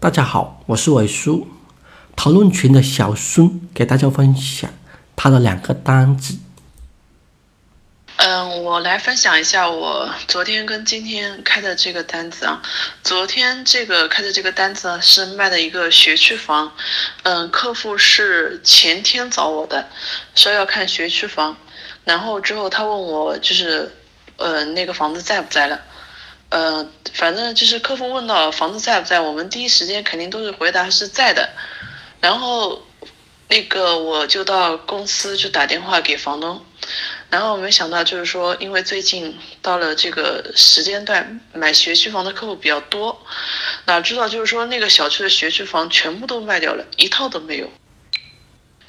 大家好，我是伟叔。讨论群的小孙给大家分享他的两个单子。嗯，我来分享一下我昨天跟今天开的这个单子啊。昨天这个开的这个单子是卖的一个学区房，嗯，客户是前天找我的，说要看学区房，然后之后他问我就是，呃，那个房子在不在了。呃，反正就是客户问到房子在不在，我们第一时间肯定都是回答是在的。然后，那个我就到公司去打电话给房东，然后没想到就是说，因为最近到了这个时间段，买学区房的客户比较多，哪知道就是说那个小区的学区房全部都卖掉了，一套都没有。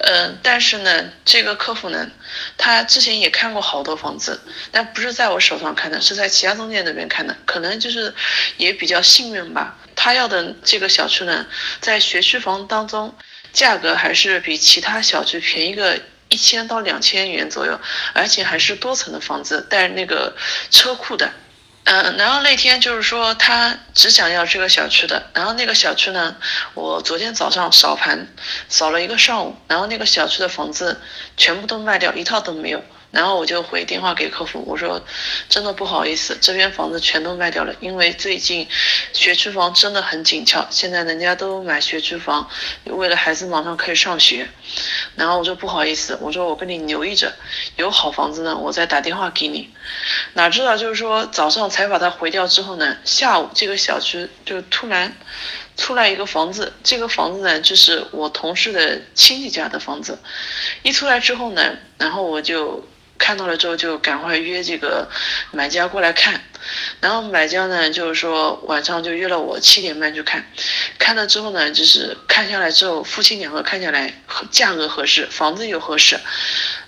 嗯，但是呢，这个客户呢，他之前也看过好多房子，但不是在我手上看的，是在其他中介那边看的，可能就是也比较幸运吧。他要的这个小区呢，在学区房当中，价格还是比其他小区便宜个一千到两千元左右，而且还是多层的房子，带那个车库的。嗯，然后那天就是说他只想要这个小区的，然后那个小区呢，我昨天早上扫盘扫了一个上午，然后那个小区的房子全部都卖掉，一套都没有。然后我就回电话给客服，我说真的不好意思，这边房子全都卖掉了，因为最近学区房真的很紧俏，现在人家都买学区房，为了孩子马上可以上学。然后我说不好意思，我说我跟你留意着，有好房子呢，我再打电话给你。哪知道就是说早上才把它回掉之后呢，下午这个小区就突然出来一个房子，这个房子呢就是我同事的亲戚家的房子，一出来之后呢，然后我就。看到了之后就赶快约这个买家过来看，然后买家呢就是说晚上就约了我七点半去看，看了之后呢就是看下来之后夫妻两个看下来价格合适，房子又合适，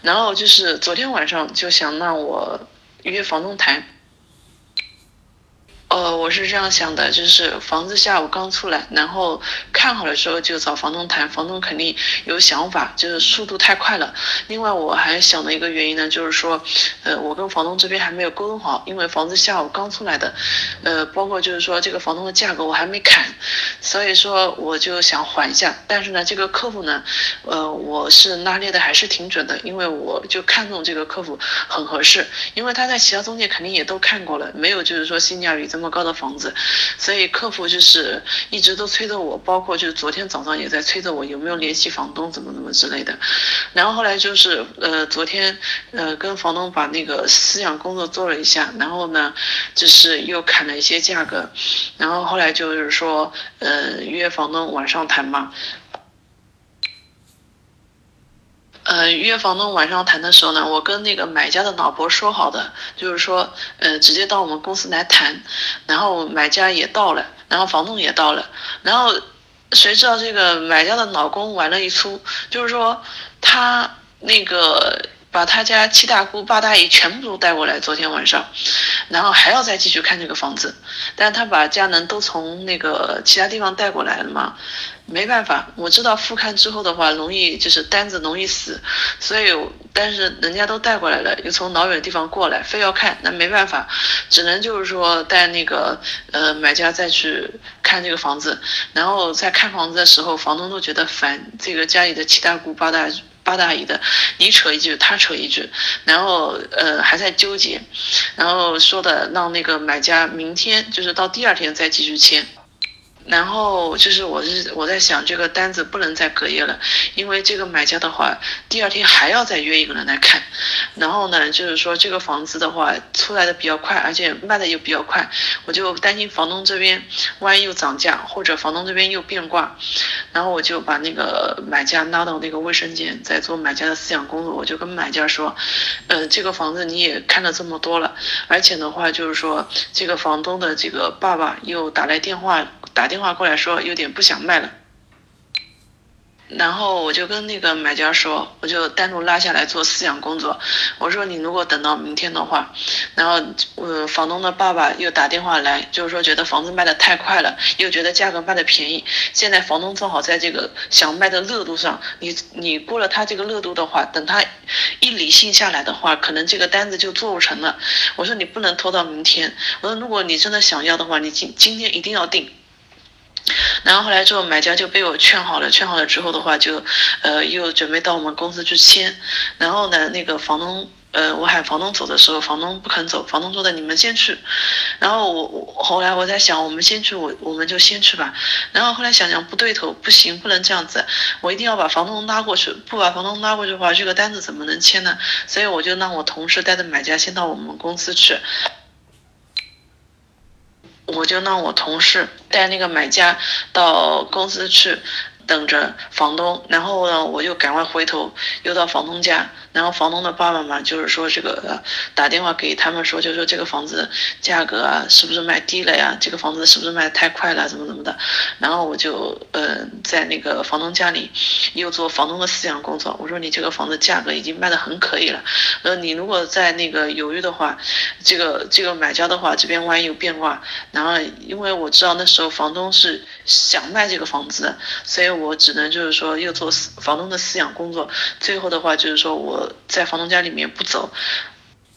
然后就是昨天晚上就想让我约房东谈。呃，我是这样想的，就是房子下午刚出来，然后看好了之后就找房东谈，房东肯定有想法，就是速度太快了。另外我还想的一个原因呢，就是说，呃，我跟房东这边还没有沟通好，因为房子下午刚出来的，呃，包括就是说这个房东的价格我还没砍，所以说我就想缓一下。但是呢，这个客户呢，呃，我是拉捏的还是挺准的，因为我就看中这个客户很合适，因为他在其他中介肯定也都看过了，没有就是说性价比这么。这么高的房子，所以客服就是一直都催着我，包括就是昨天早上也在催着我有没有联系房东，怎么怎么之类的。然后后来就是呃昨天呃跟房东把那个思想工作做了一下，然后呢就是又砍了一些价格，然后后来就是说呃约房东晚上谈嘛。呃，约房东晚上谈的时候呢，我跟那个买家的老婆说好的，就是说，呃，直接到我们公司来谈，然后买家也到了，然后房东也到了，然后谁知道这个买家的老公玩了一出，就是说他那个把他家七大姑八大姨全部都带过来，昨天晚上，然后还要再继续看这个房子，但他把家人都从那个其他地方带过来了嘛。没办法，我知道复看之后的话，容易就是单子容易死，所以但是人家都带过来了，又从老远的地方过来，非要看，那没办法，只能就是说带那个呃买家再去看这个房子，然后在看房子的时候，房东都觉得烦，这个家里的七大姑八大八大姨的，你扯一句他扯一句，然后呃还在纠结，然后说的让那个买家明天就是到第二天再继续签。然后就是我是我在想这个单子不能再隔夜了，因为这个买家的话第二天还要再约一个人来看，然后呢就是说这个房子的话出来的比较快，而且卖的又比较快，我就担心房东这边万一又涨价或者房东这边又变卦，然后我就把那个买家拉到那个卫生间在做买家的思想工作，我就跟买家说，呃这个房子你也看了这么多了，而且的话就是说这个房东的这个爸爸又打来电话。打电话过来说有点不想卖了。然后我就跟那个买家说，我就单独拉下来做思想工作。我说你如果等到明天的话，然后呃房东的爸爸又打电话来，就是说觉得房子卖的太快了，又觉得价格卖的便宜。现在房东正好在这个想卖的热度上，你你过了他这个热度的话，等他一理性下来的话，可能这个单子就做不成了。我说你不能拖到明天。我说如果你真的想要的话，你今今天一定要定。然后后来之后，买家就被我劝好了，劝好了之后的话，就，呃，又准备到我们公司去签。然后呢，那个房东，呃，我喊房东走的时候，房东不肯走，房东说的你们先去。然后我后来我在想，我们先去，我我们就先去吧。然后后来想想不对头，不行，不能这样子，我一定要把房东拉过去。不把房东拉过去的话，这个单子怎么能签呢？所以我就让我同事带着买家先到我们公司去。我就让我同事带那个买家到公司去。等着房东，然后呢，我就赶快回头又到房东家，然后房东的爸爸嘛，就是说这个打电话给他们说，就说这个房子价格啊，是不是卖低了呀？这个房子是不是卖太快了？怎么怎么的？然后我就嗯，在那个房东家里又做房东的思想工作。我说你这个房子价格已经卖的很可以了，呃，你如果在那个犹豫的话，这个这个买家的话这边万一有变化，然后因为我知道那时候房东是想卖这个房子，所以。我只能就是说，又做房东的饲养工作，最后的话就是说，我在房东家里面不走。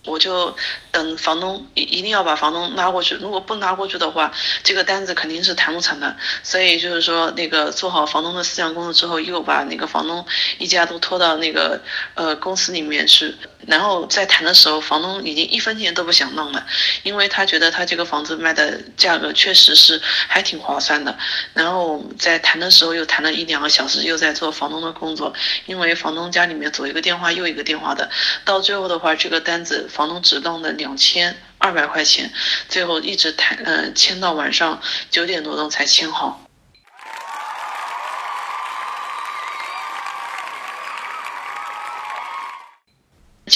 我就等房东一一定要把房东拉过去，如果不拉过去的话，这个单子肯定是谈不成的。所以就是说，那个做好房东的思想工作之后，又把那个房东一家都拖到那个呃公司里面去。然后在谈的时候，房东已经一分钱都不想弄了，因为他觉得他这个房子卖的价格确实是还挺划算的。然后在谈的时候又谈了一两个小时，又在做房东的工作，因为房东家里面左一个电话右一个电话的，到最后的话，这个单子。房东只弄了两千二百块钱，最后一直谈，嗯，签到晚上九点多钟才签好。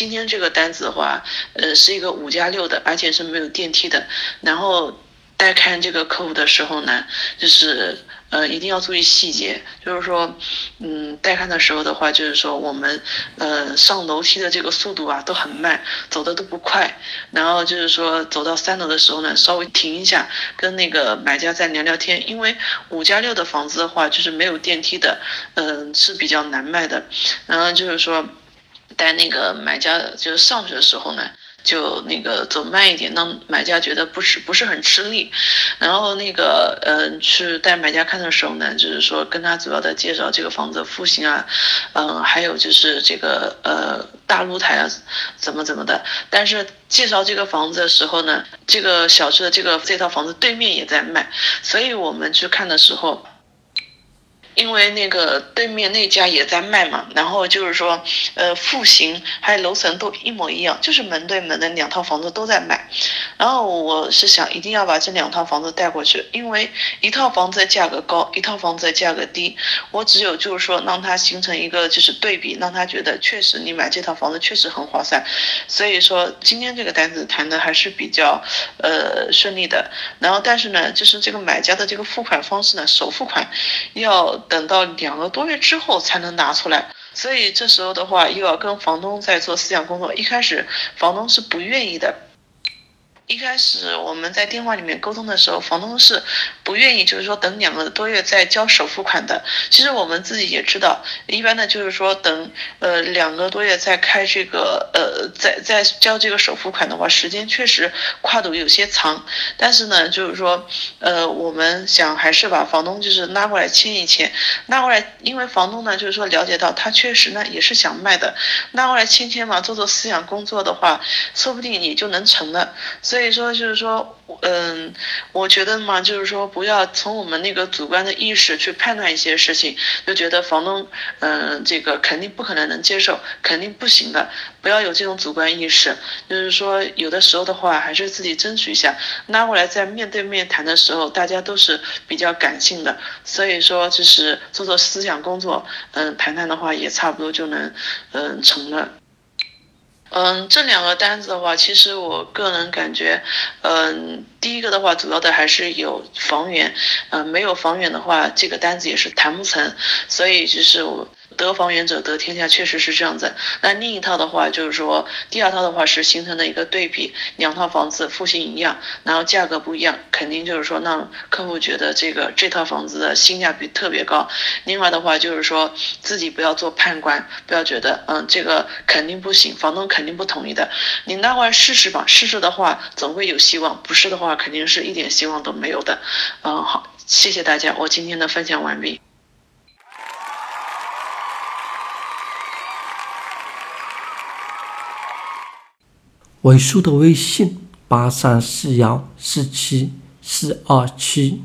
今天这个单子的话，呃，是一个五加六的，而且是没有电梯的。然后带看这个客户的时候呢，就是。呃，一定要注意细节，就是说，嗯，带看的时候的话，就是说我们，呃，上楼梯的这个速度啊都很慢，走的都不快。然后就是说，走到三楼的时候呢，稍微停一下，跟那个买家再聊聊天。因为五加六的房子的话，就是没有电梯的，嗯，是比较难卖的。然后就是说，带那个买家就是上去的时候呢。就那个走慢一点，让买家觉得不是不是很吃力。然后那个嗯，去带买家看的时候呢，就是说跟他主要的介绍这个房子的户型啊，嗯，还有就是这个呃大露台啊，怎么怎么的。但是介绍这个房子的时候呢，这个小区的这个这套房子对面也在卖，所以我们去看的时候。因为那个对面那家也在卖嘛，然后就是说，呃，户型还有楼层都一模一样，就是门对门的两套房子都在卖。然后我是想一定要把这两套房子带过去，因为一套房子的价格高，一套房子的价格低。我只有就是说让它形成一个就是对比，让他觉得确实你买这套房子确实很划算。所以说今天这个单子谈的还是比较呃顺利的。然后但是呢，就是这个买家的这个付款方式呢，首付款要。等到两个多月之后才能拿出来，所以这时候的话又要跟房东在做思想工作。一开始房东是不愿意的。一开始我们在电话里面沟通的时候，房东是不愿意，就是说等两个多月再交首付款的。其实我们自己也知道，一般的就是说等呃两个多月再开这个呃再再交这个首付款的话，时间确实跨度有些长。但是呢，就是说呃我们想还是把房东就是拉过来签一签，拉过来，因为房东呢就是说了解到他确实呢也是想卖的，拉过来签签嘛，做做思想工作的话，说不定你就能成了。所以。说，就是说，嗯，我觉得嘛，就是说，不要从我们那个主观的意识去判断一些事情，就觉得房东，嗯，这个肯定不可能能接受，肯定不行的，不要有这种主观意识。就是说，有的时候的话，还是自己争取一下，拉过来在面对面谈的时候，大家都是比较感性的，所以说，就是做做思想工作，嗯，谈谈的话，也差不多就能，嗯，成了。嗯，这两个单子的话，其实我个人感觉，嗯，第一个的话，主要的还是有房源，嗯，没有房源的话，这个单子也是谈不成，所以就是我。得房源者得天下，确实是这样子。那另一套的话，就是说第二套的话是形成的一个对比，两套房子户型一样，然后价格不一样，肯定就是说让客户觉得这个这套房子的性价比特别高。另外的话就是说自己不要做判官，不要觉得嗯这个肯定不行，房东肯定不同意的。你拿过来试试吧，试试的话总会有希望，不是的话肯定是一点希望都没有的。嗯，好。谢谢大家，我今天的分享完毕。伟叔的微信八三四幺四七四二七。